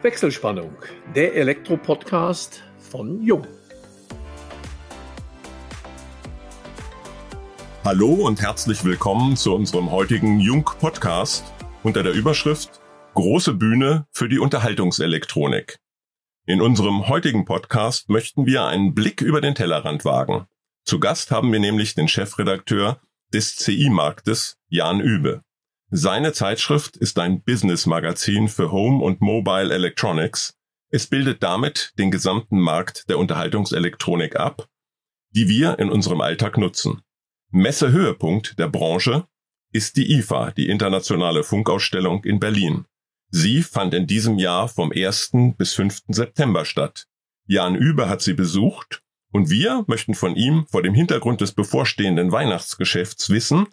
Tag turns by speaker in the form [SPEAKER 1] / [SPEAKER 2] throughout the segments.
[SPEAKER 1] Wechselspannung, der Elektro-Podcast von Jung.
[SPEAKER 2] Hallo und herzlich willkommen zu unserem heutigen Jung-Podcast unter der Überschrift Große Bühne für die Unterhaltungselektronik. In unserem heutigen Podcast möchten wir einen Blick über den Tellerrand wagen. Zu Gast haben wir nämlich den Chefredakteur des CI-Marktes, Jan Übe. Seine Zeitschrift ist ein Business-Magazin für Home und Mobile Electronics. Es bildet damit den gesamten Markt der Unterhaltungselektronik ab, die wir in unserem Alltag nutzen. Messehöhepunkt der Branche ist die IFA, die internationale Funkausstellung in Berlin. Sie fand in diesem Jahr vom 1. bis 5. September statt. Jan Übe hat sie besucht und wir möchten von ihm vor dem Hintergrund des bevorstehenden Weihnachtsgeschäfts wissen,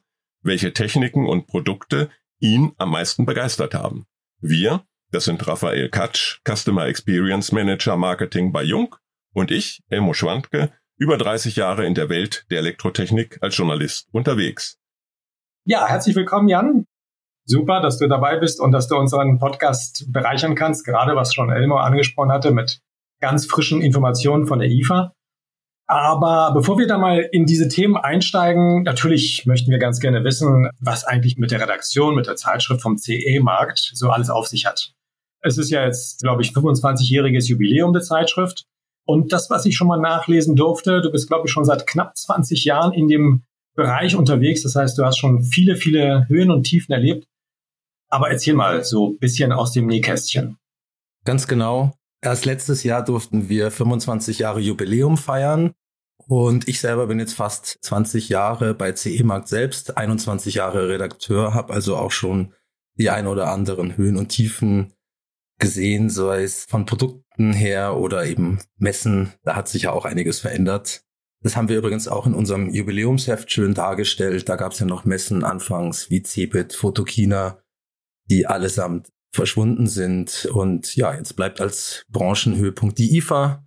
[SPEAKER 2] welche Techniken und Produkte ihn am meisten begeistert haben. Wir, das sind Raphael Katsch, Customer Experience Manager Marketing bei Jung und ich, Elmo Schwandke, über 30 Jahre in der Welt der Elektrotechnik als Journalist unterwegs.
[SPEAKER 3] Ja, herzlich willkommen, Jan. Super, dass du dabei bist und dass du unseren Podcast bereichern kannst, gerade was schon Elmo angesprochen hatte, mit ganz frischen Informationen von der IFA. Aber bevor wir da mal in diese Themen einsteigen, natürlich möchten wir ganz gerne wissen, was eigentlich mit der Redaktion, mit der Zeitschrift vom CE-Markt so alles auf sich hat. Es ist ja jetzt, glaube ich, 25-jähriges Jubiläum der Zeitschrift. Und das, was ich schon mal nachlesen durfte, du bist, glaube ich, schon seit knapp 20 Jahren in dem Bereich unterwegs. Das heißt, du hast schon viele, viele Höhen und Tiefen erlebt. Aber erzähl mal so ein bisschen aus dem Nähkästchen.
[SPEAKER 4] Ganz genau. Erst letztes Jahr durften wir 25 Jahre Jubiläum feiern. Und ich selber bin jetzt fast 20 Jahre bei CE Markt selbst, 21 Jahre Redakteur, habe also auch schon die ein oder anderen Höhen und Tiefen gesehen, sei es von Produkten her oder eben Messen. Da hat sich ja auch einiges verändert. Das haben wir übrigens auch in unserem Jubiläumsheft schön dargestellt. Da gab es ja noch Messen anfangs wie CeBIT, Photokina, die allesamt verschwunden sind. Und ja, jetzt bleibt als Branchenhöhepunkt die IFA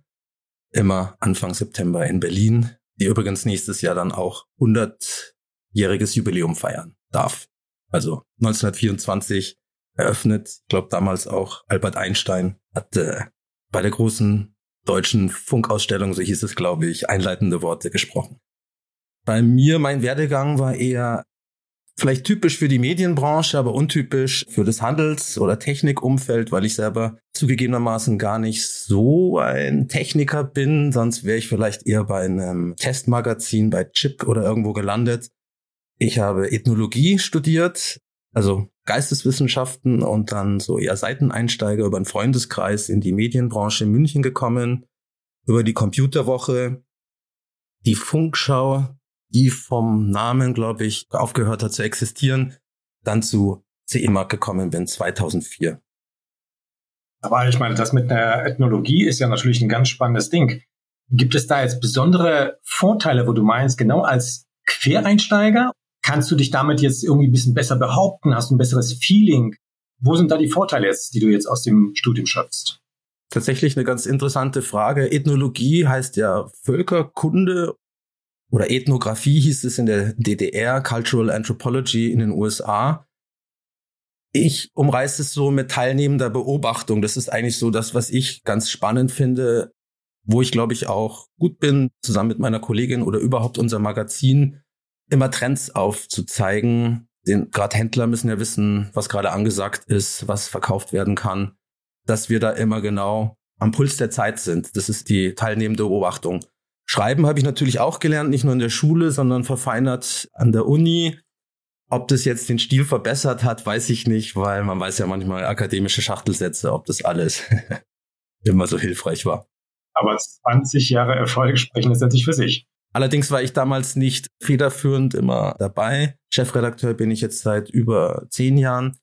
[SPEAKER 4] immer Anfang September in Berlin, die übrigens nächstes Jahr dann auch 100-jähriges Jubiläum feiern darf. Also 1924 eröffnet, ich glaube damals auch Albert Einstein hat äh, bei der großen deutschen Funkausstellung, so hieß es glaube ich, einleitende Worte gesprochen. Bei mir, mein Werdegang war eher vielleicht typisch für die Medienbranche, aber untypisch für das Handels- oder Technikumfeld, weil ich selber zugegebenermaßen gar nicht so ein Techniker bin. Sonst wäre ich vielleicht eher bei einem Testmagazin, bei Chip oder irgendwo gelandet. Ich habe Ethnologie studiert, also Geisteswissenschaften und dann so eher Seiteneinsteiger über einen Freundeskreis in die Medienbranche in München gekommen, über die Computerwoche, die Funkschau, die vom Namen, glaube ich, aufgehört hat zu existieren, dann zu CE Mark gekommen bin 2004.
[SPEAKER 3] Aber ich meine, das mit der Ethnologie ist ja natürlich ein ganz spannendes Ding. Gibt es da jetzt besondere Vorteile, wo du meinst, genau als Quereinsteiger kannst du dich damit jetzt irgendwie ein bisschen besser behaupten? Hast ein besseres Feeling? Wo sind da die Vorteile jetzt, die du jetzt aus dem Studium schöpfst?
[SPEAKER 4] Tatsächlich eine ganz interessante Frage. Ethnologie heißt ja Völkerkunde oder Ethnographie hieß es in der DDR, Cultural Anthropology in den USA. Ich umreiße es so mit teilnehmender Beobachtung. Das ist eigentlich so das, was ich ganz spannend finde, wo ich glaube ich auch gut bin, zusammen mit meiner Kollegin oder überhaupt unser Magazin immer Trends aufzuzeigen. Den gerade Händler müssen ja wissen, was gerade angesagt ist, was verkauft werden kann, dass wir da immer genau am Puls der Zeit sind. Das ist die teilnehmende Beobachtung. Schreiben habe ich natürlich auch gelernt, nicht nur in der Schule, sondern verfeinert an der Uni. Ob das jetzt den Stil verbessert hat, weiß ich nicht, weil man weiß ja manchmal akademische Schachtelsätze, ob das alles immer so hilfreich war.
[SPEAKER 3] Aber 20 Jahre Erfolg sprechen letztendlich für sich.
[SPEAKER 4] Allerdings war ich damals nicht federführend immer dabei. Chefredakteur bin ich jetzt seit über zehn Jahren.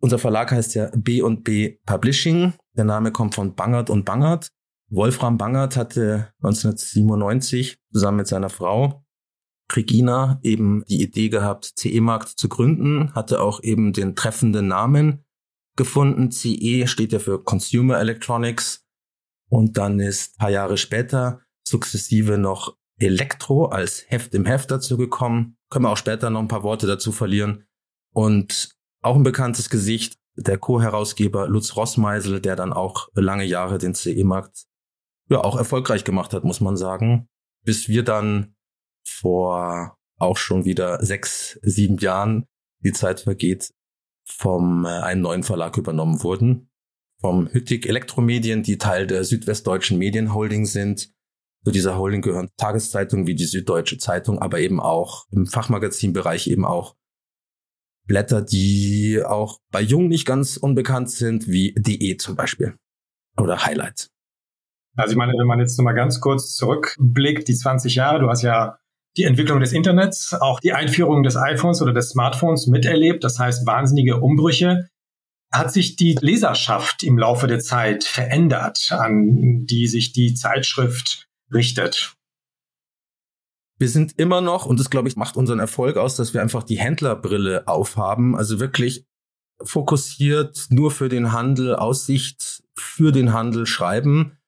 [SPEAKER 4] Unser Verlag heißt ja B&B Publishing. Der Name kommt von Bangert und Bangert. Wolfram Bangert hatte 1997 zusammen mit seiner Frau Regina eben die Idee gehabt, CE-Markt zu gründen, hatte auch eben den treffenden Namen gefunden. CE steht ja für Consumer Electronics. Und dann ist paar Jahre später sukzessive noch Elektro als Heft im Heft dazu gekommen. Können wir auch später noch ein paar Worte dazu verlieren. Und auch ein bekanntes Gesicht der Co-Herausgeber Lutz Rossmeisel, der dann auch lange Jahre den CE-Markt ja auch erfolgreich gemacht hat, muss man sagen. Bis wir dann vor auch schon wieder sechs, sieben Jahren, die Zeit vergeht, vom äh, einem neuen Verlag übernommen wurden. Vom Hüttig Elektromedien, die Teil der Südwestdeutschen Medienholding sind. Zu dieser Holding gehören Tageszeitungen wie die Süddeutsche Zeitung, aber eben auch im Fachmagazinbereich eben auch Blätter, die auch bei Jung nicht ganz unbekannt sind, wie DE zum Beispiel oder Highlights.
[SPEAKER 3] Also ich meine, wenn man jetzt nochmal ganz kurz zurückblickt, die 20 Jahre, du hast ja die Entwicklung des Internets, auch die Einführung des iPhones oder des Smartphones miterlebt, das heißt wahnsinnige Umbrüche. Hat sich die Leserschaft im Laufe der Zeit verändert, an die sich die Zeitschrift richtet?
[SPEAKER 4] Wir sind immer noch, und das glaube ich macht unseren Erfolg aus, dass wir einfach die Händlerbrille aufhaben, also wirklich fokussiert nur für den Handel, Aussicht für den Handel schreiben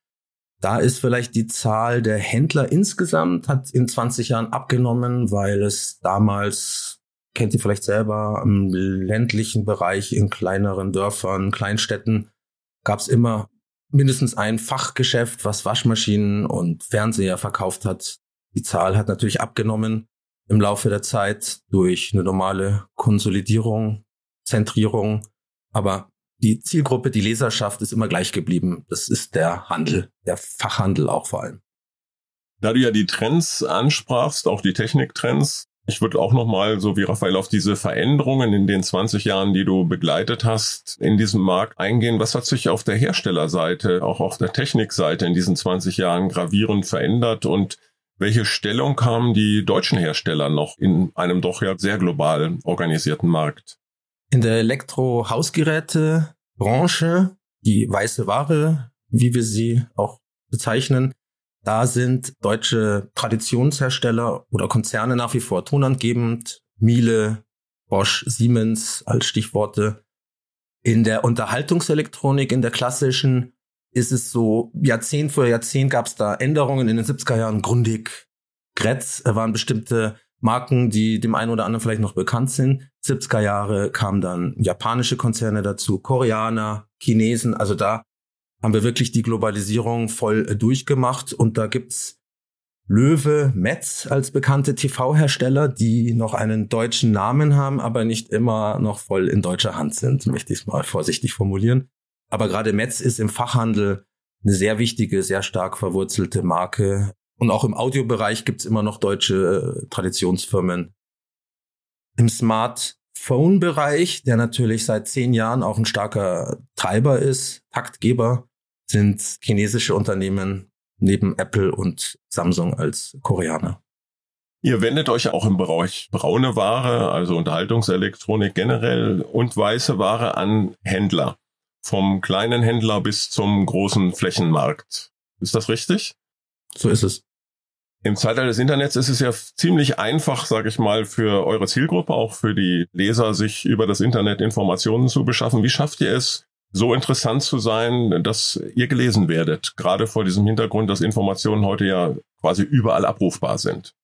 [SPEAKER 4] da ist vielleicht die Zahl der Händler insgesamt hat in 20 Jahren abgenommen, weil es damals, kennt ihr vielleicht selber, im ländlichen Bereich, in kleineren Dörfern, Kleinstädten, gab es immer mindestens ein Fachgeschäft, was Waschmaschinen und Fernseher verkauft hat. Die Zahl hat natürlich abgenommen im Laufe der Zeit durch eine normale Konsolidierung, Zentrierung. Aber die Zielgruppe, die Leserschaft ist immer gleich geblieben. Das ist der Handel, der Fachhandel auch vor allem.
[SPEAKER 2] Da du ja die Trends ansprachst, auch die Techniktrends, ich würde auch nochmal, so wie Raphael, auf diese Veränderungen in den 20 Jahren, die du begleitet hast, in diesem Markt eingehen. Was hat sich auf der Herstellerseite, auch auf der Technikseite in diesen 20 Jahren gravierend verändert und welche Stellung haben die deutschen Hersteller noch in einem doch ja sehr global organisierten Markt?
[SPEAKER 4] In der Elektrohausgerätebranche, die weiße Ware, wie wir sie auch bezeichnen, da sind deutsche Traditionshersteller oder Konzerne nach wie vor tonangebend. Miele, Bosch, Siemens als Stichworte. In der Unterhaltungselektronik, in der klassischen, ist es so, Jahrzehnt für Jahrzehnt gab es da Änderungen. In den 70er Jahren Grundig, Gretz waren bestimmte Marken, die dem einen oder anderen vielleicht noch bekannt sind. 70er Jahre kamen dann japanische Konzerne dazu, Koreaner, Chinesen. Also da haben wir wirklich die Globalisierung voll durchgemacht. Und da gibt's Löwe, Metz als bekannte TV-Hersteller, die noch einen deutschen Namen haben, aber nicht immer noch voll in deutscher Hand sind, möchte ich es mal vorsichtig formulieren. Aber gerade Metz ist im Fachhandel eine sehr wichtige, sehr stark verwurzelte Marke, und auch im Audiobereich gibt's immer noch deutsche äh, Traditionsfirmen. Im Smartphone-Bereich, der natürlich seit zehn Jahren auch ein starker Treiber ist, Taktgeber, sind chinesische Unternehmen neben Apple und Samsung als Koreaner.
[SPEAKER 2] Ihr wendet euch auch im Bereich braune Ware, also Unterhaltungselektronik generell und weiße Ware an Händler. Vom kleinen Händler bis zum großen Flächenmarkt. Ist das richtig?
[SPEAKER 4] So ist es.
[SPEAKER 2] Im Zeitalter des Internets ist es ja ziemlich einfach, sage ich mal, für eure Zielgruppe, auch für die Leser, sich über das Internet Informationen zu beschaffen. Wie schafft ihr es, so interessant zu sein, dass ihr gelesen werdet? Gerade vor diesem Hintergrund, dass Informationen heute ja quasi überall abrufbar sind.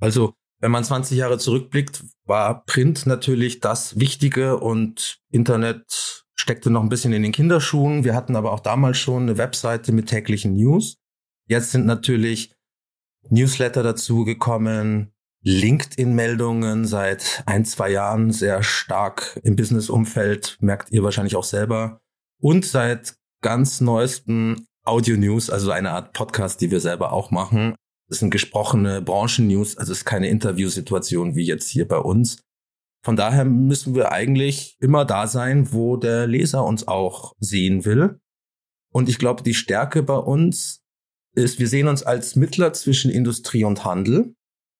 [SPEAKER 4] Also, wenn man 20 Jahre zurückblickt, war Print natürlich das Wichtige und Internet steckte noch ein bisschen in den Kinderschuhen. Wir hatten aber auch damals schon eine Webseite mit täglichen News. Jetzt sind natürlich Newsletter dazu gekommen, LinkedIn-Meldungen seit ein, zwei Jahren sehr stark im Business-Umfeld, merkt ihr wahrscheinlich auch selber. Und seit ganz neuesten Audio-News, also eine Art Podcast, die wir selber auch machen. Das sind gesprochene Branchen-News, also es ist keine Interviewsituation wie jetzt hier bei uns. Von daher müssen wir eigentlich immer da sein, wo der Leser uns auch sehen will. Und ich glaube, die Stärke bei uns ist, wir sehen uns als Mittler zwischen Industrie und Handel.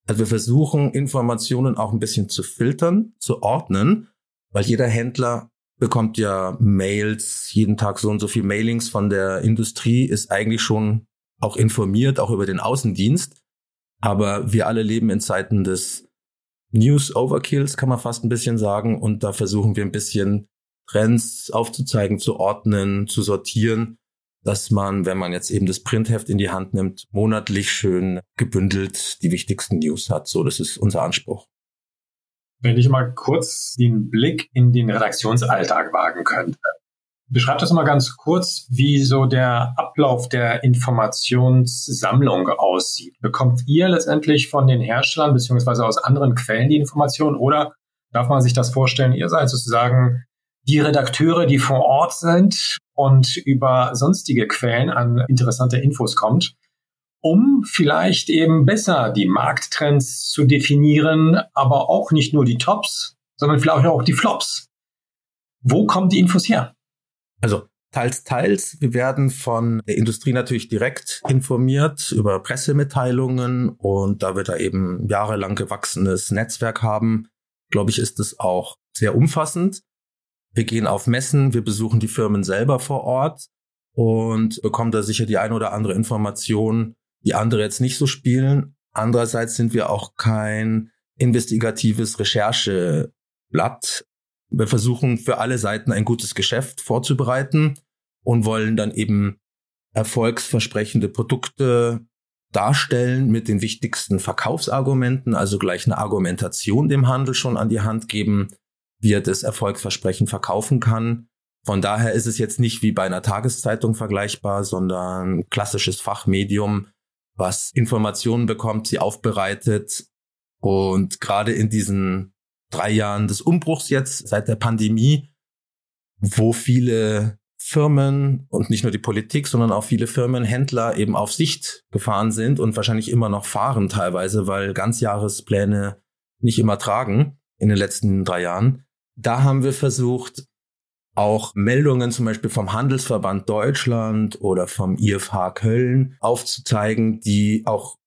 [SPEAKER 4] Also wir versuchen Informationen auch ein bisschen zu filtern, zu ordnen, weil jeder Händler bekommt ja Mails, jeden Tag so und so viel Mailings von der Industrie, ist eigentlich schon auch informiert, auch über den Außendienst. Aber wir alle leben in Zeiten des News Overkills, kann man fast ein bisschen sagen. Und da versuchen wir ein bisschen Trends aufzuzeigen, zu ordnen, zu sortieren dass man, wenn man jetzt eben das Printheft in die Hand nimmt, monatlich schön gebündelt die wichtigsten News hat. So, das ist unser Anspruch.
[SPEAKER 3] Wenn ich mal kurz den Blick in den Redaktionsalltag wagen könnte. Beschreibt das mal ganz kurz, wie so der Ablauf der Informationssammlung aussieht. Bekommt ihr letztendlich von den Herstellern beziehungsweise aus anderen Quellen die Informationen oder darf man sich das vorstellen, ihr seid sozusagen die Redakteure, die vor Ort sind und über sonstige Quellen an interessante Infos kommt? um vielleicht eben besser die Markttrends zu definieren, aber auch nicht nur die Tops, sondern vielleicht auch die Flops. Wo kommen die Infos her?
[SPEAKER 4] Also teils, teils. Wir werden von der Industrie natürlich direkt informiert über Pressemitteilungen und da wir da eben jahrelang gewachsenes Netzwerk haben, glaube ich, ist es auch sehr umfassend. Wir gehen auf Messen, wir besuchen die Firmen selber vor Ort und bekommen da sicher die ein oder andere Information, die andere jetzt nicht so spielen. Andererseits sind wir auch kein investigatives Rechercheblatt. Wir versuchen für alle Seiten ein gutes Geschäft vorzubereiten und wollen dann eben erfolgsversprechende Produkte darstellen mit den wichtigsten Verkaufsargumenten, also gleich eine Argumentation dem Handel schon an die Hand geben, wie er das Erfolgsversprechen verkaufen kann. Von daher ist es jetzt nicht wie bei einer Tageszeitung vergleichbar, sondern klassisches Fachmedium, was Informationen bekommt, sie aufbereitet. Und gerade in diesen drei Jahren des Umbruchs jetzt, seit der Pandemie, wo viele Firmen und nicht nur die Politik, sondern auch viele Firmen, Händler eben auf Sicht gefahren sind und wahrscheinlich immer noch fahren teilweise, weil Ganzjahrespläne nicht immer tragen in den letzten drei Jahren. Da haben wir versucht, auch Meldungen zum Beispiel vom Handelsverband Deutschland oder vom IFH Köln aufzuzeigen, die auch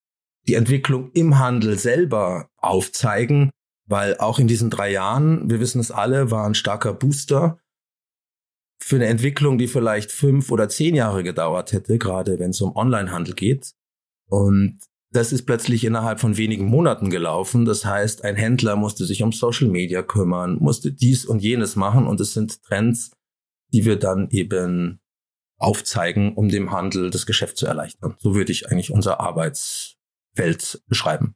[SPEAKER 4] die Entwicklung im Handel selber aufzeigen, weil auch in diesen drei Jahren, wir wissen es alle, war ein starker Booster für eine Entwicklung, die vielleicht fünf oder zehn Jahre gedauert hätte, gerade wenn es um Onlinehandel geht. Und das ist plötzlich innerhalb von wenigen Monaten gelaufen. Das heißt, ein Händler musste sich um Social Media kümmern, musste dies und jenes machen und es sind Trends, die wir dann eben aufzeigen, um dem Handel das Geschäft zu erleichtern. So würde ich eigentlich unser Arbeitsfeld beschreiben.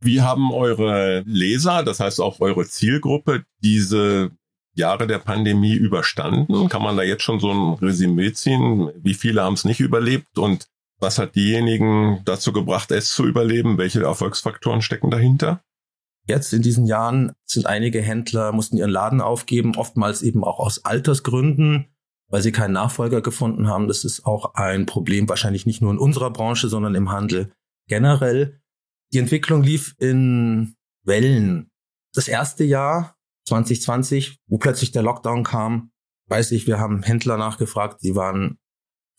[SPEAKER 2] Wie haben eure Leser, das heißt auch eure Zielgruppe, diese Jahre der Pandemie überstanden? Kann man da jetzt schon so ein Resümee ziehen? Wie viele haben es nicht überlebt und was hat diejenigen dazu gebracht, es zu überleben? Welche Erfolgsfaktoren stecken dahinter?
[SPEAKER 4] Jetzt in diesen Jahren sind einige Händler, mussten ihren Laden aufgeben, oftmals eben auch aus Altersgründen, weil sie keinen Nachfolger gefunden haben. Das ist auch ein Problem, wahrscheinlich nicht nur in unserer Branche, sondern im Handel generell. Die Entwicklung lief in Wellen. Das erste Jahr 2020, wo plötzlich der Lockdown kam, weiß ich, wir haben Händler nachgefragt, die waren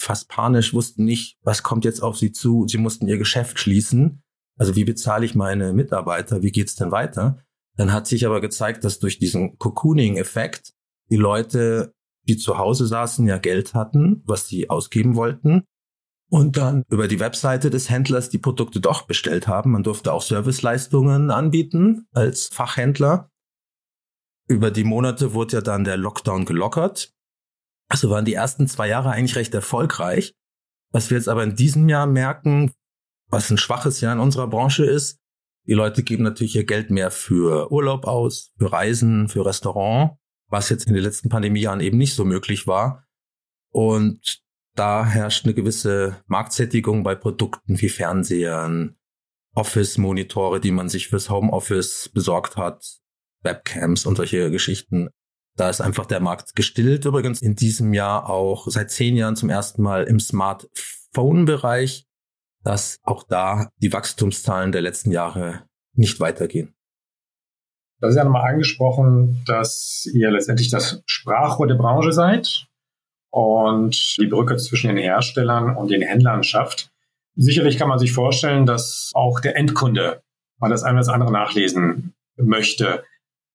[SPEAKER 4] fast panisch, wussten nicht, was kommt jetzt auf sie zu. Sie mussten ihr Geschäft schließen. Also wie bezahle ich meine Mitarbeiter? Wie geht's denn weiter? Dann hat sich aber gezeigt, dass durch diesen Cocooning-Effekt die Leute, die zu Hause saßen, ja Geld hatten, was sie ausgeben wollten und dann über die Webseite des Händlers die Produkte doch bestellt haben. Man durfte auch Serviceleistungen anbieten als Fachhändler. Über die Monate wurde ja dann der Lockdown gelockert. Also waren die ersten zwei Jahre eigentlich recht erfolgreich. Was wir jetzt aber in diesem Jahr merken, was ein schwaches Jahr in unserer Branche ist, die Leute geben natürlich ihr Geld mehr für Urlaub aus, für Reisen, für Restaurant, was jetzt in den letzten Pandemiejahren eben nicht so möglich war. Und da herrscht eine gewisse Marktsättigung bei Produkten wie Fernsehern, Office-Monitore, die man sich fürs Homeoffice besorgt hat, Webcams und solche Geschichten. Da ist einfach der Markt gestillt. Übrigens in diesem Jahr auch seit zehn Jahren zum ersten Mal im Smartphone-Bereich, dass auch da die Wachstumszahlen der letzten Jahre nicht weitergehen.
[SPEAKER 3] Das ist ja nochmal angesprochen, dass ihr letztendlich das Sprachrohr der Branche seid und die Brücke zwischen den Herstellern und den Händlern schafft. Sicherlich kann man sich vorstellen, dass auch der Endkunde mal das eine oder das andere nachlesen möchte.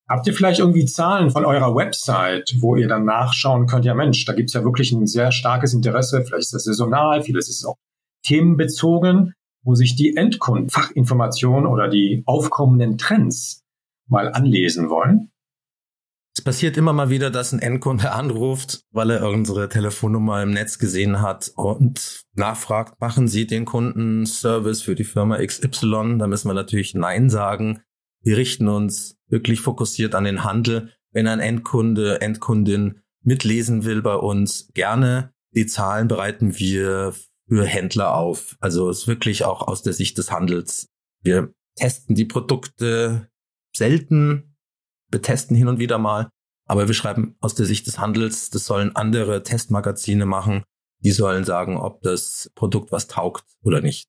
[SPEAKER 3] Habt ihr vielleicht irgendwie Zahlen von eurer Website, wo ihr dann nachschauen könnt, ja Mensch, da gibt's ja wirklich ein sehr starkes Interesse, vielleicht ist das saisonal, vieles ist auch themenbezogen, wo sich die Endkunden Fachinformationen oder die aufkommenden Trends mal anlesen wollen?
[SPEAKER 4] Es passiert immer mal wieder, dass ein Endkunde anruft, weil er unsere Telefonnummer im Netz gesehen hat und nachfragt, machen Sie den Kunden Service für die Firma XY? Da müssen wir natürlich Nein sagen. Wir richten uns wirklich fokussiert an den Handel. Wenn ein Endkunde, Endkundin mitlesen will bei uns, gerne. Die Zahlen bereiten wir für Händler auf. Also es ist wirklich auch aus der Sicht des Handels. Wir testen die Produkte selten, betesten hin und wieder mal, aber wir schreiben aus der Sicht des Handels, das sollen andere Testmagazine machen. Die sollen sagen, ob das Produkt was taugt oder nicht.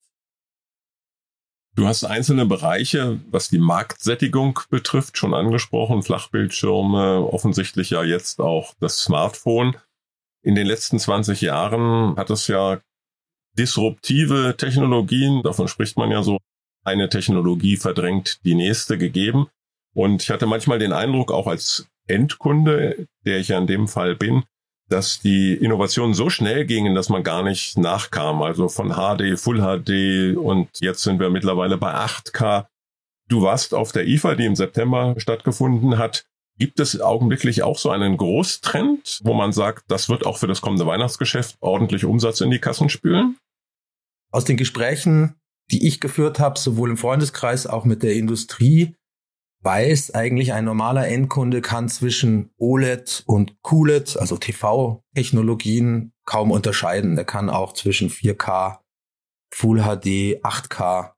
[SPEAKER 2] Du hast einzelne Bereiche, was die Marktsättigung betrifft, schon angesprochen. Flachbildschirme, offensichtlich ja jetzt auch das Smartphone. In den letzten 20 Jahren hat es ja disruptive Technologien, davon spricht man ja so, eine Technologie verdrängt die nächste gegeben. Und ich hatte manchmal den Eindruck, auch als Endkunde, der ich ja in dem Fall bin, dass die Innovationen so schnell gingen, dass man gar nicht nachkam. Also von HD, Full HD und jetzt sind wir mittlerweile bei 8K. Du warst auf der IFA, die im September stattgefunden hat. Gibt es augenblicklich auch so einen Großtrend, wo man sagt, das wird auch für das kommende Weihnachtsgeschäft ordentlich Umsatz in die Kassen spülen?
[SPEAKER 4] Aus den Gesprächen, die ich geführt habe, sowohl im Freundeskreis, auch mit der Industrie, weiß eigentlich ein normaler Endkunde kann zwischen OLED und QLED, also TV-Technologien, kaum unterscheiden. Der kann auch zwischen 4K, Full HD, 8K.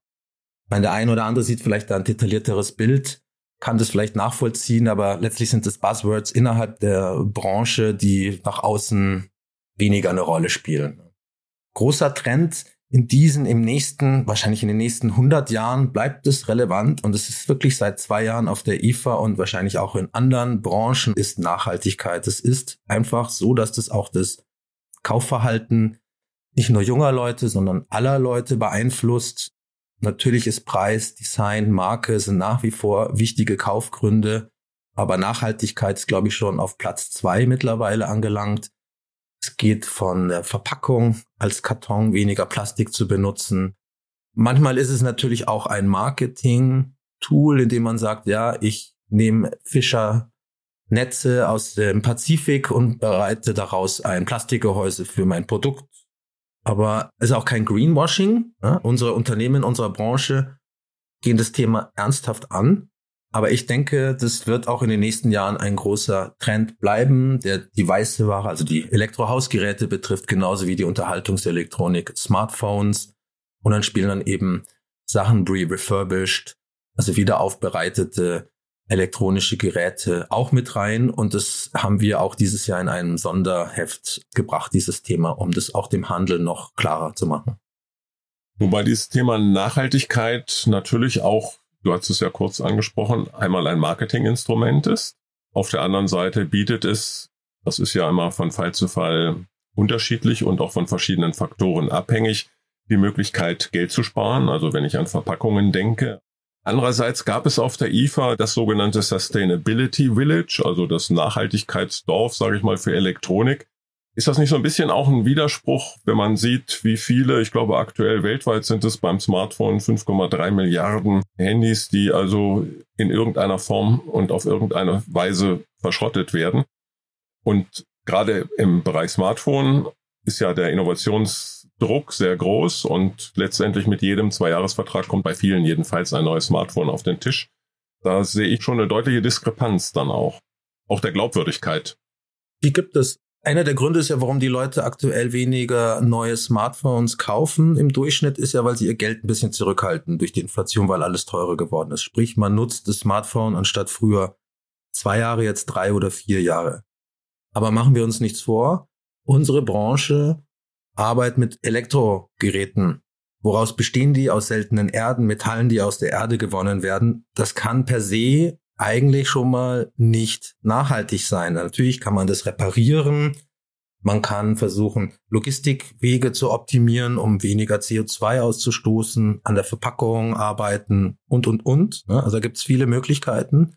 [SPEAKER 4] meine, der ein oder andere sieht vielleicht ein detaillierteres Bild, kann das vielleicht nachvollziehen, aber letztlich sind das Buzzwords innerhalb der Branche, die nach außen weniger eine Rolle spielen. Großer Trend in diesen, im nächsten, wahrscheinlich in den nächsten 100 Jahren bleibt es relevant und es ist wirklich seit zwei Jahren auf der IFA und wahrscheinlich auch in anderen Branchen ist Nachhaltigkeit. Es ist einfach so, dass das auch das Kaufverhalten nicht nur junger Leute, sondern aller Leute beeinflusst. Natürlich ist Preis, Design, Marke sind nach wie vor wichtige Kaufgründe, aber Nachhaltigkeit ist, glaube ich, schon auf Platz zwei mittlerweile angelangt. Es geht von der Verpackung als Karton weniger Plastik zu benutzen. Manchmal ist es natürlich auch ein Marketing-Tool, in dem man sagt, ja, ich nehme Fischer Netze aus dem Pazifik und bereite daraus ein Plastikgehäuse für mein Produkt. Aber es ist auch kein Greenwashing. Ja? Unsere Unternehmen, unsere Branche gehen das Thema ernsthaft an aber ich denke, das wird auch in den nächsten Jahren ein großer Trend bleiben, der die weiße Ware, also die Elektrohausgeräte betrifft, genauso wie die Unterhaltungselektronik, Smartphones. Und dann spielen dann eben Sachen re-refurbished, also wieder aufbereitete elektronische Geräte auch mit rein. Und das haben wir auch dieses Jahr in einem Sonderheft gebracht, dieses Thema, um das auch dem Handel noch klarer zu machen.
[SPEAKER 2] Wobei dieses Thema Nachhaltigkeit natürlich auch du hast es ja kurz angesprochen, einmal ein Marketinginstrument ist. Auf der anderen Seite bietet es, das ist ja immer von Fall zu Fall unterschiedlich und auch von verschiedenen Faktoren abhängig, die Möglichkeit, Geld zu sparen. Also wenn ich an Verpackungen denke. Andererseits gab es auf der IFA das sogenannte Sustainability Village, also das Nachhaltigkeitsdorf, sage ich mal, für Elektronik, ist das nicht so ein bisschen auch ein Widerspruch, wenn man sieht, wie viele, ich glaube aktuell weltweit sind es beim Smartphone 5,3 Milliarden Handys, die also in irgendeiner Form und auf irgendeine Weise verschrottet werden. Und gerade im Bereich Smartphone ist ja der Innovationsdruck sehr groß und letztendlich mit jedem Zweijahresvertrag kommt bei vielen jedenfalls ein neues Smartphone auf den Tisch. Da sehe ich schon eine deutliche Diskrepanz dann auch. Auch der Glaubwürdigkeit.
[SPEAKER 4] Die gibt es einer der Gründe ist ja, warum die Leute aktuell weniger neue Smartphones kaufen im Durchschnitt, ist ja, weil sie ihr Geld ein bisschen zurückhalten durch die Inflation, weil alles teurer geworden ist. Sprich, man nutzt das Smartphone anstatt früher zwei Jahre, jetzt drei oder vier Jahre. Aber machen wir uns nichts vor. Unsere Branche arbeitet mit Elektrogeräten. Woraus bestehen die? Aus seltenen Erden, Metallen, die aus der Erde gewonnen werden. Das kann per se eigentlich schon mal nicht nachhaltig sein. Natürlich kann man das reparieren. Man kann versuchen, Logistikwege zu optimieren, um weniger CO2 auszustoßen, an der Verpackung arbeiten und, und, und. Also da gibt es viele Möglichkeiten.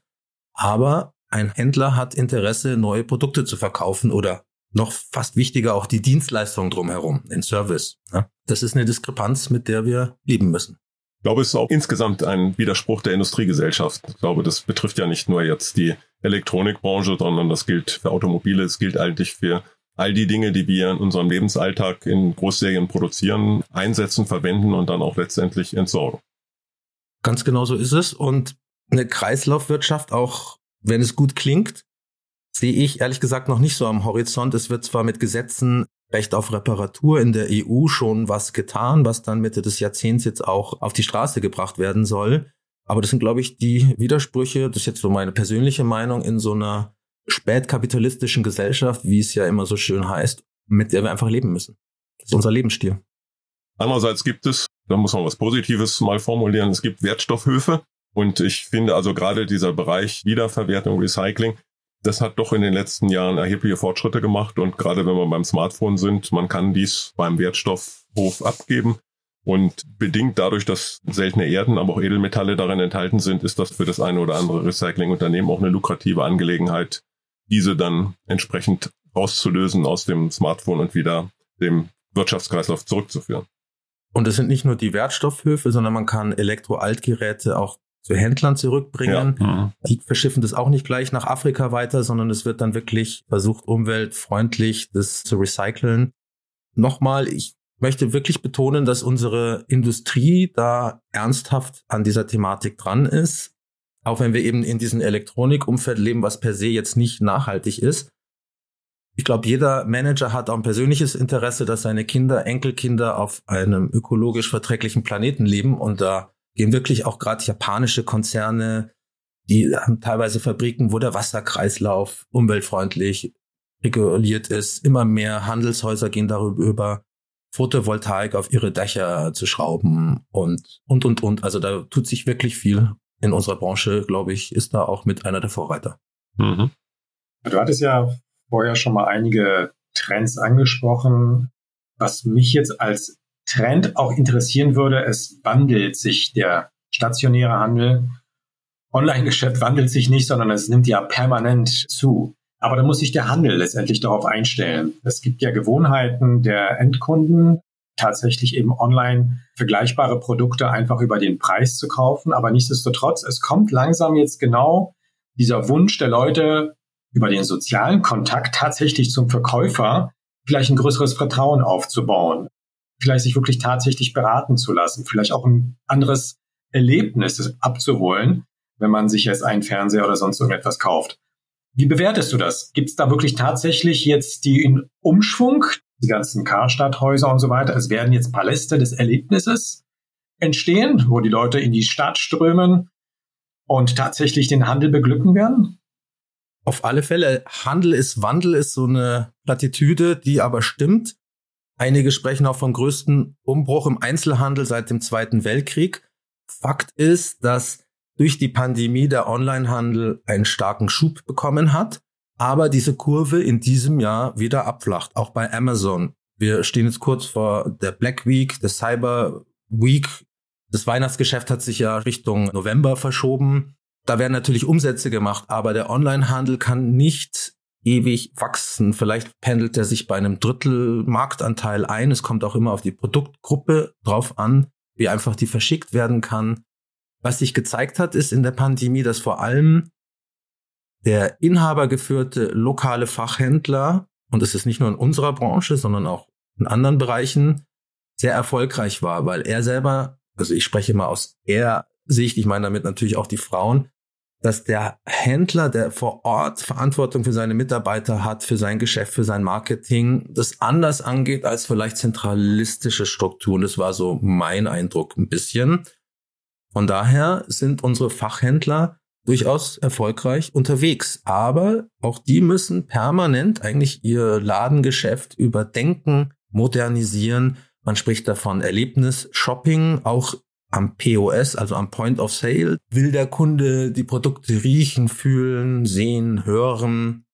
[SPEAKER 4] Aber ein Händler hat Interesse, neue Produkte zu verkaufen oder noch fast wichtiger auch die Dienstleistung drumherum, den Service. Das ist eine Diskrepanz, mit der wir leben müssen.
[SPEAKER 2] Ich glaube, es ist auch insgesamt ein Widerspruch der Industriegesellschaft. Ich glaube, das betrifft ja nicht nur jetzt die Elektronikbranche, sondern das gilt für Automobile, es gilt eigentlich für all die Dinge, die wir in unserem Lebensalltag in Großserien produzieren, einsetzen, verwenden und dann auch letztendlich entsorgen.
[SPEAKER 4] Ganz genau so ist es. Und eine Kreislaufwirtschaft, auch wenn es gut klingt, sehe ich ehrlich gesagt noch nicht so am Horizont. Es wird zwar mit Gesetzen Recht auf Reparatur in der EU schon was getan, was dann Mitte des Jahrzehnts jetzt auch auf die Straße gebracht werden soll. Aber das sind, glaube ich, die Widersprüche, das ist jetzt so meine persönliche Meinung, in so einer spätkapitalistischen Gesellschaft, wie es ja immer so schön heißt, mit der wir einfach leben müssen. Das ist unser Lebensstil.
[SPEAKER 2] Andererseits gibt es, da muss man was Positives mal formulieren, es gibt Wertstoffhöfe. Und ich finde also gerade dieser Bereich Wiederverwertung, Recycling, das hat doch in den letzten Jahren erhebliche Fortschritte gemacht. Und gerade wenn wir beim Smartphone sind, man kann dies beim Wertstoffhof abgeben. Und bedingt dadurch, dass seltene Erden, aber auch Edelmetalle darin enthalten sind, ist das für das eine oder andere Recyclingunternehmen auch eine lukrative Angelegenheit, diese dann entsprechend rauszulösen aus dem Smartphone und wieder dem Wirtschaftskreislauf zurückzuführen.
[SPEAKER 4] Und es sind nicht nur die Wertstoffhöfe, sondern man kann Elektroaltgeräte auch zu Händlern zurückbringen. Ja. Mhm. Die verschiffen das auch nicht gleich nach Afrika weiter, sondern es wird dann wirklich versucht, umweltfreundlich das zu recyceln. Nochmal, ich möchte wirklich betonen, dass unsere Industrie da ernsthaft an dieser Thematik dran ist. Auch wenn wir eben in diesem Elektronikumfeld leben, was per se jetzt nicht nachhaltig ist. Ich glaube, jeder Manager hat auch ein persönliches Interesse, dass seine Kinder, Enkelkinder auf einem ökologisch verträglichen Planeten leben. Und da gehen wirklich auch gerade japanische Konzerne, die haben teilweise Fabriken, wo der Wasserkreislauf umweltfreundlich reguliert ist. Immer mehr Handelshäuser gehen darüber, Photovoltaik auf ihre Dächer zu schrauben und, und, und, und. Also da tut sich wirklich viel in unserer Branche, glaube ich, ist da auch mit einer der Vorreiter. Mhm.
[SPEAKER 3] Du hattest ja vorher schon mal einige Trends angesprochen. Was mich jetzt als Trend auch interessieren würde, es wandelt sich der stationäre Handel. Online-Geschäft wandelt sich nicht, sondern es nimmt ja permanent zu. Aber da muss sich der Handel letztendlich darauf einstellen. Es gibt ja Gewohnheiten der Endkunden, tatsächlich eben online vergleichbare Produkte einfach über den Preis zu kaufen. Aber nichtsdestotrotz, es kommt langsam jetzt genau dieser Wunsch der Leute, über den sozialen Kontakt tatsächlich zum Verkäufer vielleicht ein größeres Vertrauen aufzubauen vielleicht sich wirklich tatsächlich beraten zu lassen, vielleicht auch ein anderes Erlebnis abzuholen, wenn man sich jetzt einen Fernseher oder sonst irgendetwas kauft. Wie bewertest du das? Gibt es da wirklich tatsächlich jetzt die in Umschwung, die ganzen Karstadthäuser und so weiter? Es werden jetzt Paläste des Erlebnisses entstehen, wo die Leute in die Stadt strömen und tatsächlich den Handel beglücken werden?
[SPEAKER 4] Auf alle Fälle, Handel ist Wandel, ist so eine Plattitüde, die aber stimmt. Einige sprechen auch vom größten Umbruch im Einzelhandel seit dem Zweiten Weltkrieg. Fakt ist, dass durch die Pandemie der Onlinehandel einen starken Schub bekommen hat, aber diese Kurve in diesem Jahr wieder abflacht, auch bei Amazon. Wir stehen jetzt kurz vor der Black Week, der Cyber Week. Das Weihnachtsgeschäft hat sich ja Richtung November verschoben. Da werden natürlich Umsätze gemacht, aber der Onlinehandel kann nicht ewig wachsen. Vielleicht pendelt er sich bei einem Drittel Marktanteil ein. Es kommt auch immer auf die Produktgruppe drauf an, wie einfach die verschickt werden kann. Was sich gezeigt hat, ist in der Pandemie, dass vor allem der inhabergeführte lokale Fachhändler, und es ist nicht nur in unserer Branche, sondern auch in anderen Bereichen, sehr erfolgreich war, weil er selber, also ich spreche mal aus er Sicht, ich meine damit natürlich auch die Frauen, dass der Händler, der vor Ort Verantwortung für seine Mitarbeiter hat, für sein Geschäft, für sein Marketing, das anders angeht als vielleicht zentralistische Strukturen. Das war so mein Eindruck ein bisschen. Von daher sind unsere Fachhändler durchaus erfolgreich unterwegs. Aber auch die müssen permanent eigentlich ihr Ladengeschäft überdenken, modernisieren. Man spricht davon Erlebnis-Shopping, auch am POS, also am Point of Sale, will der Kunde die Produkte riechen, fühlen, sehen, hören,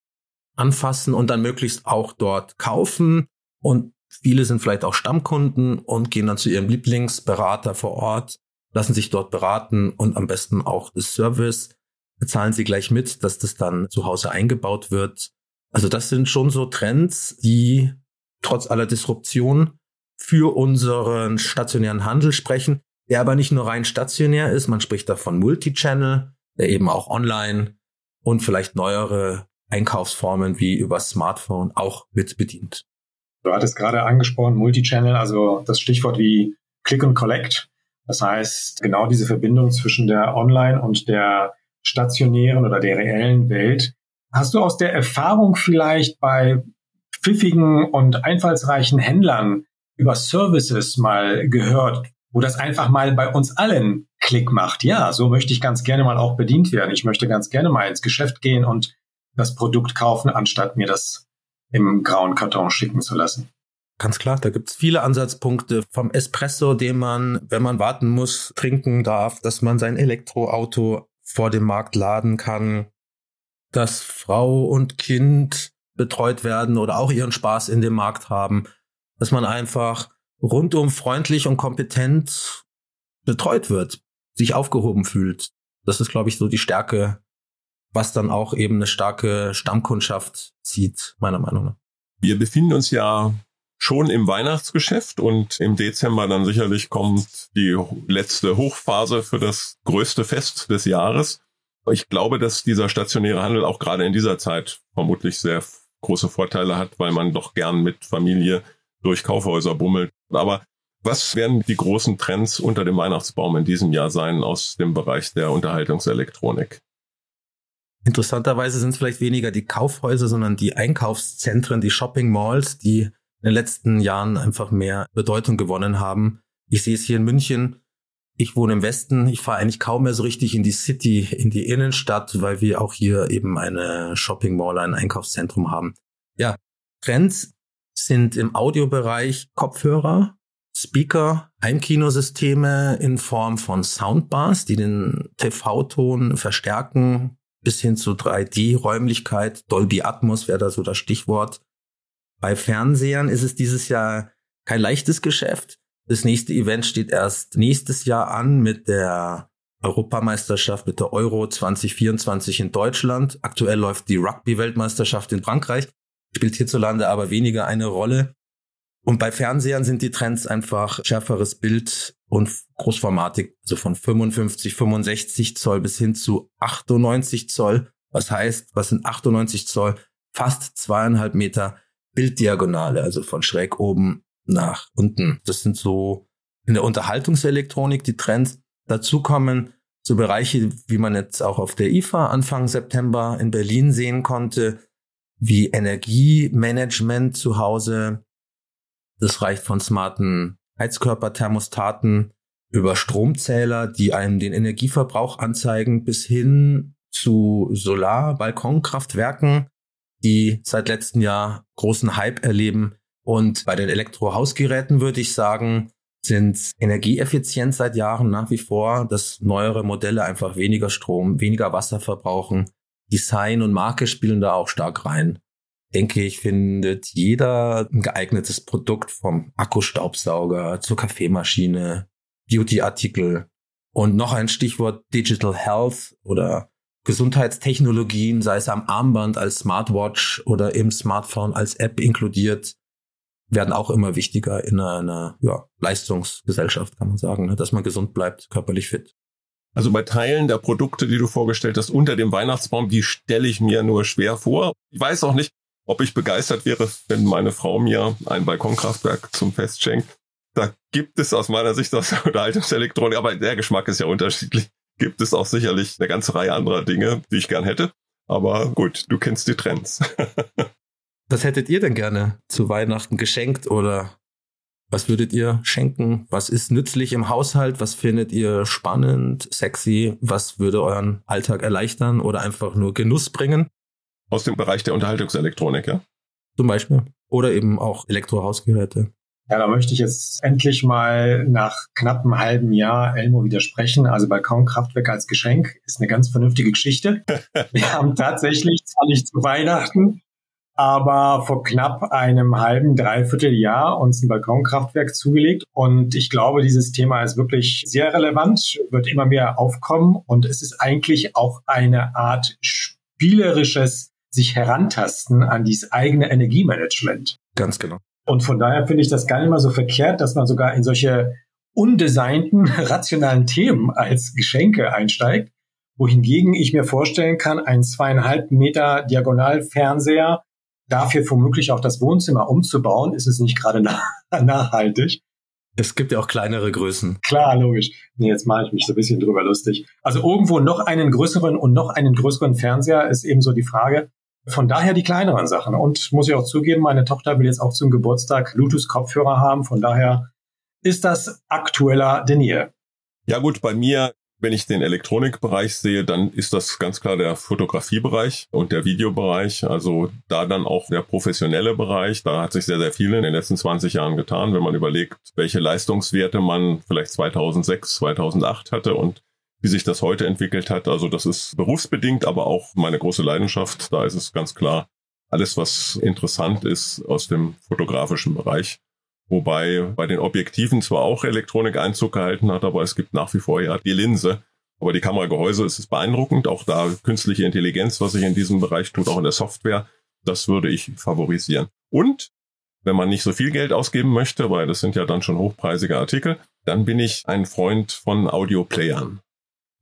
[SPEAKER 4] anfassen und dann möglichst auch dort kaufen. Und viele sind vielleicht auch Stammkunden und gehen dann zu ihrem Lieblingsberater vor Ort, lassen sich dort beraten und am besten auch das Service bezahlen sie gleich mit, dass das dann zu Hause eingebaut wird. Also das sind schon so Trends, die trotz aller Disruption für unseren stationären Handel sprechen der aber nicht nur rein stationär ist, man spricht davon Multichannel, der eben auch online und vielleicht neuere Einkaufsformen wie über Smartphone auch mit bedient.
[SPEAKER 3] Du hattest gerade angesprochen, Multichannel, also das Stichwort wie Click and Collect. Das heißt, genau diese Verbindung zwischen der Online- und der stationären oder der reellen Welt. Hast du aus der Erfahrung vielleicht bei pfiffigen und einfallsreichen Händlern über Services mal gehört, wo das einfach mal bei uns allen Klick macht? Ja, so möchte ich ganz gerne mal auch bedient werden. Ich möchte ganz gerne mal ins Geschäft gehen und das Produkt kaufen, anstatt mir das im grauen Karton schicken zu lassen.
[SPEAKER 4] Ganz klar, da gibt's viele Ansatzpunkte. Vom Espresso, den man, wenn man warten muss, trinken darf, dass man sein Elektroauto vor dem Markt laden kann, dass Frau und Kind betreut werden oder auch ihren Spaß in dem Markt haben, dass man einfach rundum freundlich und kompetent betreut wird, sich aufgehoben fühlt. Das ist, glaube ich, so die Stärke, was dann auch eben eine starke Stammkundschaft zieht, meiner Meinung nach.
[SPEAKER 2] Wir befinden uns ja schon im Weihnachtsgeschäft und im Dezember dann sicherlich kommt die letzte Hochphase für das größte Fest des Jahres. Ich glaube, dass dieser stationäre Handel auch gerade in dieser Zeit vermutlich sehr große Vorteile hat, weil man doch gern mit Familie durch Kaufhäuser bummelt. Aber was werden die großen Trends unter dem Weihnachtsbaum in diesem Jahr sein aus dem Bereich der Unterhaltungselektronik?
[SPEAKER 4] Interessanterweise sind es vielleicht weniger die Kaufhäuser, sondern die Einkaufszentren, die Shopping Malls, die in den letzten Jahren einfach mehr Bedeutung gewonnen haben. Ich sehe es hier in München. Ich wohne im Westen. Ich fahre eigentlich kaum mehr so richtig in die City, in die Innenstadt, weil wir auch hier eben eine Shopping Mall, ein Einkaufszentrum haben. Ja, Trends sind im Audiobereich Kopfhörer, Speaker, Heimkinosysteme in Form von Soundbars, die den TV-Ton verstärken, bis hin zu 3D-Räumlichkeit. Dolby Atmos wäre da so das Stichwort. Bei Fernsehern ist es dieses Jahr kein leichtes Geschäft. Das nächste Event steht erst nächstes Jahr an mit der Europameisterschaft, mit der Euro 2024 in Deutschland. Aktuell läuft die Rugby-Weltmeisterschaft in Frankreich, spielt hierzulande aber weniger eine Rolle. Und bei Fernsehern sind die Trends einfach schärferes Bild und Großformatik, also von 55, 65 Zoll bis hin zu 98 Zoll. Was heißt, was sind 98 Zoll? Fast zweieinhalb Meter Bilddiagonale, also von schräg oben nach unten. Das sind so in der Unterhaltungselektronik die Trends. Dazu kommen so Bereiche, wie man jetzt auch auf der IFA Anfang September in Berlin sehen konnte, wie Energiemanagement zu Hause. Das reicht von smarten Heizkörperthermostaten über Stromzähler, die einem den Energieverbrauch anzeigen, bis hin zu Solar-Balkonkraftwerken, die seit letztem Jahr großen Hype erleben. Und bei den Elektrohausgeräten würde ich sagen, sind energieeffizient seit Jahren nach wie vor, dass neuere Modelle einfach weniger Strom, weniger Wasser verbrauchen. Design und Marke spielen da auch stark rein. Denke ich, findet jeder ein geeignetes Produkt vom Akkustaubsauger zur Kaffeemaschine, Beautyartikel und noch ein Stichwort Digital Health oder Gesundheitstechnologien, sei es am Armband als Smartwatch oder im Smartphone als App inkludiert, werden auch immer wichtiger in einer ja, Leistungsgesellschaft, kann man sagen, ne? dass man gesund bleibt, körperlich fit.
[SPEAKER 2] Also bei Teilen der Produkte, die du vorgestellt hast, unter dem Weihnachtsbaum, die stelle ich mir nur schwer vor. Ich weiß auch nicht, ob ich begeistert wäre, wenn meine Frau mir ein Balkonkraftwerk zum Fest schenkt. Da gibt es aus meiner Sicht aus der Unterhaltungselektronik, aber der Geschmack ist ja unterschiedlich gibt es auch sicherlich eine ganze Reihe anderer Dinge, die ich gern hätte. Aber gut, du kennst die Trends.
[SPEAKER 4] was hättet ihr denn gerne zu Weihnachten geschenkt oder was würdet ihr schenken? Was ist nützlich im Haushalt? Was findet ihr spannend, sexy? Was würde euren Alltag erleichtern oder einfach nur Genuss bringen?
[SPEAKER 2] Aus dem Bereich der Unterhaltungselektronik, ja?
[SPEAKER 4] Zum Beispiel. Oder eben auch Elektrohausgeräte.
[SPEAKER 3] Ja, da möchte ich jetzt endlich mal nach knapp einem halben Jahr Elmo widersprechen. Also Balkonkraftwerk als Geschenk ist eine ganz vernünftige Geschichte. Wir haben tatsächlich, zwar nicht zu Weihnachten, aber vor knapp einem halben, dreiviertel Jahr uns ein Balkonkraftwerk zugelegt. Und ich glaube, dieses Thema ist wirklich sehr relevant, wird immer mehr aufkommen. Und es ist eigentlich auch eine Art spielerisches sich herantasten an dieses eigene Energiemanagement.
[SPEAKER 4] Ganz genau.
[SPEAKER 3] Und von daher finde ich das gar nicht mal so verkehrt, dass man sogar in solche undesignten, rationalen Themen als Geschenke einsteigt, wohingegen ich mir vorstellen kann, ein zweieinhalb Meter Diagonalfernseher dafür womöglich auch das Wohnzimmer umzubauen, ist es nicht gerade nach nachhaltig.
[SPEAKER 4] Es gibt ja auch kleinere Größen.
[SPEAKER 3] Klar, logisch. Nee, jetzt mache ich mich so ein bisschen drüber lustig. Also irgendwo noch einen größeren und noch einen größeren Fernseher ist eben so die Frage. Von daher die kleineren Sachen. Und muss ich auch zugeben, meine Tochter will jetzt auch zum Geburtstag Bluetooth-Kopfhörer haben. Von daher ist das aktueller denn je.
[SPEAKER 2] Ja gut, bei mir wenn ich den Elektronikbereich sehe, dann ist das ganz klar der Fotografiebereich und der Videobereich. Also da dann auch der professionelle Bereich. Da hat sich sehr, sehr viel in den letzten 20 Jahren getan, wenn man überlegt, welche Leistungswerte man vielleicht 2006, 2008 hatte und wie sich das heute entwickelt hat. Also das ist berufsbedingt, aber auch meine große Leidenschaft. Da ist es ganz klar, alles, was interessant ist aus dem fotografischen Bereich. Wobei bei den Objektiven zwar auch Elektronik Einzug gehalten hat, aber es gibt nach wie vor ja die Linse. Aber die Kameragehäuse ist es beeindruckend. Auch da künstliche Intelligenz, was sich in diesem Bereich tut, auch in der Software, das würde ich favorisieren. Und wenn man nicht so viel Geld ausgeben möchte, weil das sind ja dann schon hochpreisige Artikel, dann bin ich ein Freund von Audioplayern.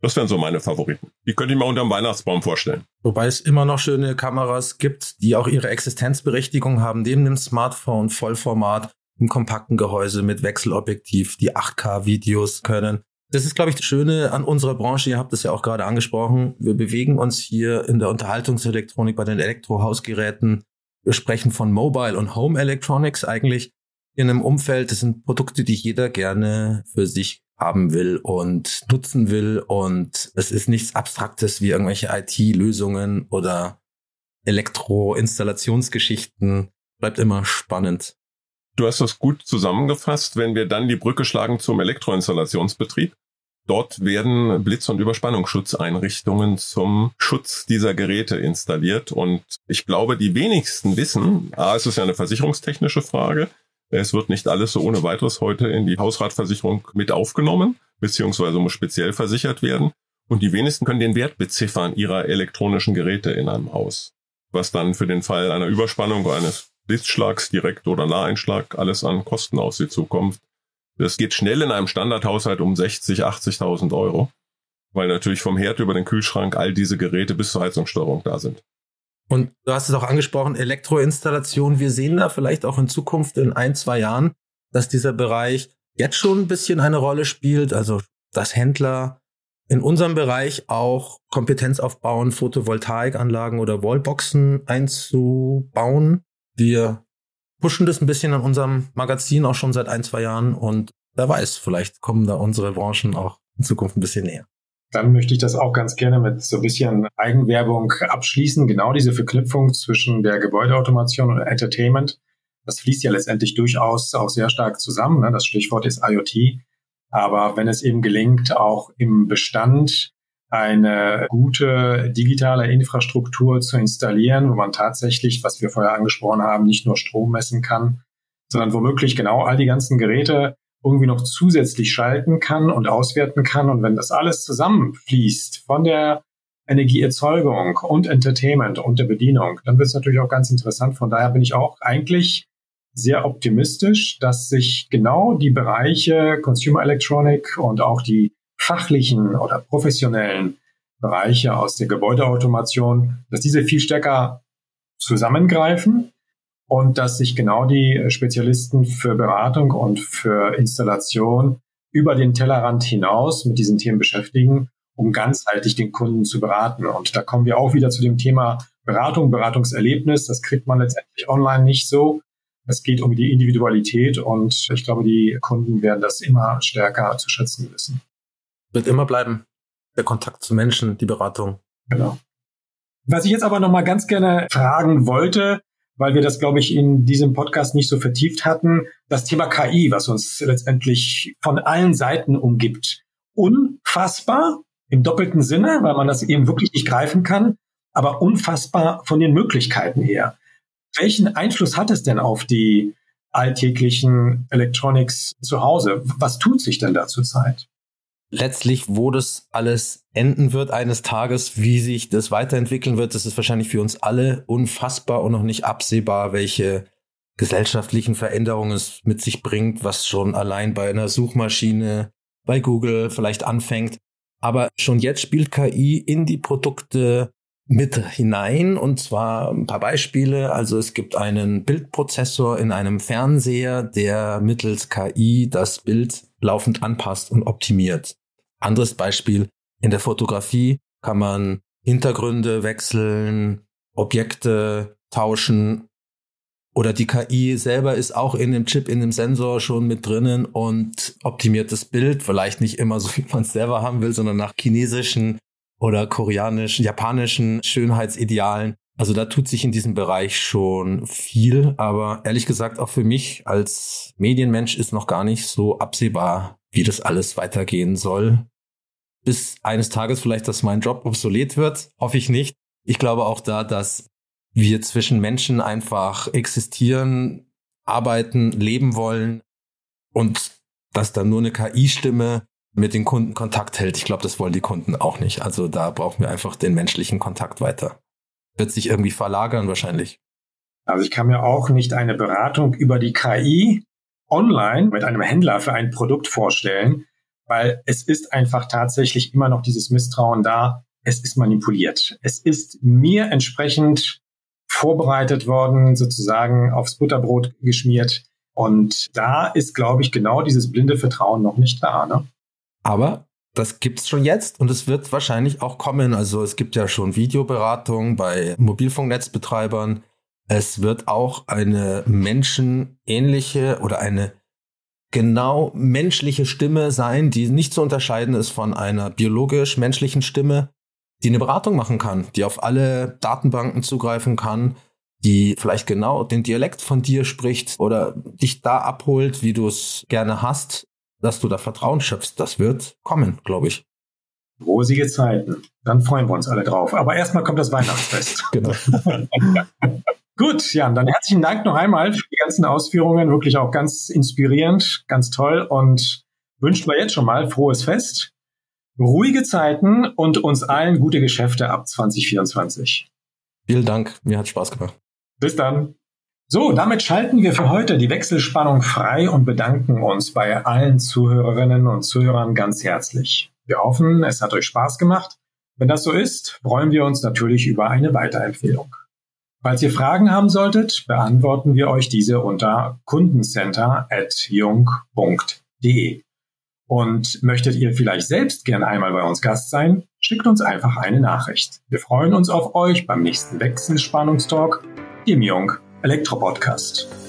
[SPEAKER 2] Das wären so meine Favoriten. Die könnte ich mir unterm Weihnachtsbaum vorstellen.
[SPEAKER 4] Wobei es immer noch schöne Kameras gibt, die auch ihre Existenzberechtigung haben, neben dem Smartphone, Vollformat im kompakten Gehäuse mit Wechselobjektiv, die 8K-Videos können. Das ist, glaube ich, das Schöne an unserer Branche. Ihr habt es ja auch gerade angesprochen. Wir bewegen uns hier in der Unterhaltungselektronik bei den Elektrohausgeräten. Wir sprechen von Mobile und Home Electronics eigentlich in einem Umfeld. Das sind Produkte, die jeder gerne für sich haben will und nutzen will. Und es ist nichts Abstraktes wie irgendwelche IT-Lösungen oder Elektro-Installationsgeschichten. Bleibt immer spannend.
[SPEAKER 2] Du hast das gut zusammengefasst, wenn wir dann die Brücke schlagen zum Elektroinstallationsbetrieb. Dort werden Blitz- und Überspannungsschutzeinrichtungen zum Schutz dieser Geräte installiert. Und ich glaube, die wenigsten wissen, A, es ist ja eine versicherungstechnische Frage. Es wird nicht alles so ohne weiteres heute in die Hausratversicherung mit aufgenommen, beziehungsweise muss speziell versichert werden. Und die wenigsten können den Wert beziffern ihrer elektronischen Geräte in einem Haus. Was dann für den Fall einer Überspannung oder eines Blitzschlags, direkt oder Naheinschlag, alles an Kosten auf sie zukommt. Das geht schnell in einem Standardhaushalt um 60, 80.000 Euro, weil natürlich vom Herd über den Kühlschrank all diese Geräte bis zur Heizungssteuerung da sind.
[SPEAKER 4] Und du hast es auch angesprochen, Elektroinstallation. Wir sehen da vielleicht auch in Zukunft in ein, zwei Jahren, dass dieser Bereich jetzt schon ein bisschen eine Rolle spielt. Also, dass Händler in unserem Bereich auch Kompetenz aufbauen, Photovoltaikanlagen oder Wallboxen einzubauen. Wir pushen das ein bisschen in unserem Magazin auch schon seit ein, zwei Jahren und wer weiß, vielleicht kommen da unsere Branchen auch in Zukunft ein bisschen näher.
[SPEAKER 3] Dann möchte ich das auch ganz gerne mit so ein bisschen Eigenwerbung abschließen. Genau diese Verknüpfung zwischen der Gebäudeautomation und Entertainment. Das fließt ja letztendlich durchaus auch sehr stark zusammen. Ne? Das Stichwort ist IoT. Aber wenn es eben gelingt, auch im Bestand eine gute digitale Infrastruktur zu installieren, wo man tatsächlich, was wir vorher angesprochen haben, nicht nur Strom messen kann, sondern womöglich genau all die ganzen Geräte irgendwie noch zusätzlich schalten kann und auswerten kann. Und wenn das alles zusammenfließt von der Energieerzeugung und Entertainment und der Bedienung, dann wird es natürlich auch ganz interessant. Von daher bin ich auch eigentlich sehr optimistisch, dass sich genau die Bereiche Consumer Electronic und auch die fachlichen oder professionellen Bereiche aus der Gebäudeautomation, dass diese viel stärker zusammengreifen und dass sich genau die Spezialisten für Beratung und für Installation über den Tellerrand hinaus mit diesen Themen beschäftigen, um ganzheitlich den Kunden zu beraten. Und da kommen wir auch wieder zu dem Thema Beratung, Beratungserlebnis. Das kriegt man letztendlich online nicht so. Es geht um die Individualität und ich glaube, die Kunden werden das immer stärker zu schätzen wissen
[SPEAKER 4] wird immer bleiben. Der Kontakt zu Menschen, die Beratung.
[SPEAKER 3] Genau. Was ich jetzt aber noch mal ganz gerne fragen wollte, weil wir das, glaube ich, in diesem Podcast nicht so vertieft hatten, das Thema KI, was uns letztendlich von allen Seiten umgibt. Unfassbar im doppelten Sinne, weil man das eben wirklich nicht greifen kann, aber unfassbar von den Möglichkeiten her. Welchen Einfluss hat es denn auf die alltäglichen Electronics zu Hause? Was tut sich denn da zurzeit?
[SPEAKER 4] Letztlich, wo das alles enden wird eines Tages, wie sich das weiterentwickeln wird, das ist wahrscheinlich für uns alle unfassbar und noch nicht absehbar, welche gesellschaftlichen Veränderungen es mit sich bringt, was schon allein bei einer Suchmaschine, bei Google vielleicht anfängt. Aber schon jetzt spielt KI in die Produkte mit hinein und zwar ein paar Beispiele. Also es gibt einen Bildprozessor in einem Fernseher, der mittels KI das Bild laufend anpasst und optimiert. Anderes Beispiel, in der Fotografie kann man Hintergründe wechseln, Objekte tauschen oder die KI selber ist auch in dem Chip, in dem Sensor schon mit drinnen und optimiert das Bild, vielleicht nicht immer so, wie man es selber haben will, sondern nach chinesischen oder koreanischen, japanischen Schönheitsidealen. Also da tut sich in diesem Bereich schon viel, aber ehrlich gesagt auch für mich als Medienmensch ist noch gar nicht so absehbar, wie das alles weitergehen soll. Bis eines Tages vielleicht, dass mein Job obsolet wird, hoffe ich nicht. Ich glaube auch da, dass wir zwischen Menschen einfach existieren, arbeiten, leben wollen und dass dann nur eine KI-Stimme mit den Kunden Kontakt hält. Ich glaube, das wollen die Kunden auch nicht. Also da brauchen wir einfach den menschlichen Kontakt weiter. Wird sich irgendwie verlagern wahrscheinlich.
[SPEAKER 3] Also ich kann mir auch nicht eine Beratung über die KI online mit einem Händler für ein Produkt vorstellen, weil es ist einfach tatsächlich immer noch dieses Misstrauen da. Es ist manipuliert. Es ist mir entsprechend vorbereitet worden, sozusagen aufs Butterbrot geschmiert. Und da ist, glaube ich, genau dieses blinde Vertrauen noch nicht da. Ne?
[SPEAKER 4] Aber das gibt's schon jetzt und es wird wahrscheinlich auch kommen. Also es gibt ja schon Videoberatung bei Mobilfunknetzbetreibern. Es wird auch eine menschenähnliche oder eine genau menschliche Stimme sein, die nicht zu unterscheiden ist von einer biologisch menschlichen Stimme, die eine Beratung machen kann, die auf alle Datenbanken zugreifen kann, die vielleicht genau den Dialekt von dir spricht oder dich da abholt, wie du es gerne hast dass du da Vertrauen schöpfst, das wird kommen, glaube ich.
[SPEAKER 3] Rosige Zeiten. Dann freuen wir uns alle drauf. Aber erstmal kommt das Weihnachtsfest. genau. Gut, Jan, dann herzlichen Dank noch einmal für die ganzen Ausführungen. Wirklich auch ganz inspirierend, ganz toll und wünschen wir jetzt schon mal frohes Fest, ruhige Zeiten und uns allen gute Geschäfte ab 2024.
[SPEAKER 4] Vielen Dank, mir hat Spaß gemacht.
[SPEAKER 3] Bis dann. So, damit schalten wir für heute die Wechselspannung frei und bedanken uns bei allen Zuhörerinnen und Zuhörern ganz herzlich. Wir hoffen, es hat euch Spaß gemacht. Wenn das so ist, freuen wir uns natürlich über eine Weiterempfehlung. Falls ihr Fragen haben solltet, beantworten wir euch diese unter kundencenter.jung.de. Und möchtet ihr vielleicht selbst gerne einmal bei uns Gast sein, schickt uns einfach eine Nachricht. Wir freuen uns auf euch beim nächsten Wechselspannungstalk im Jung Elektro-Podcast.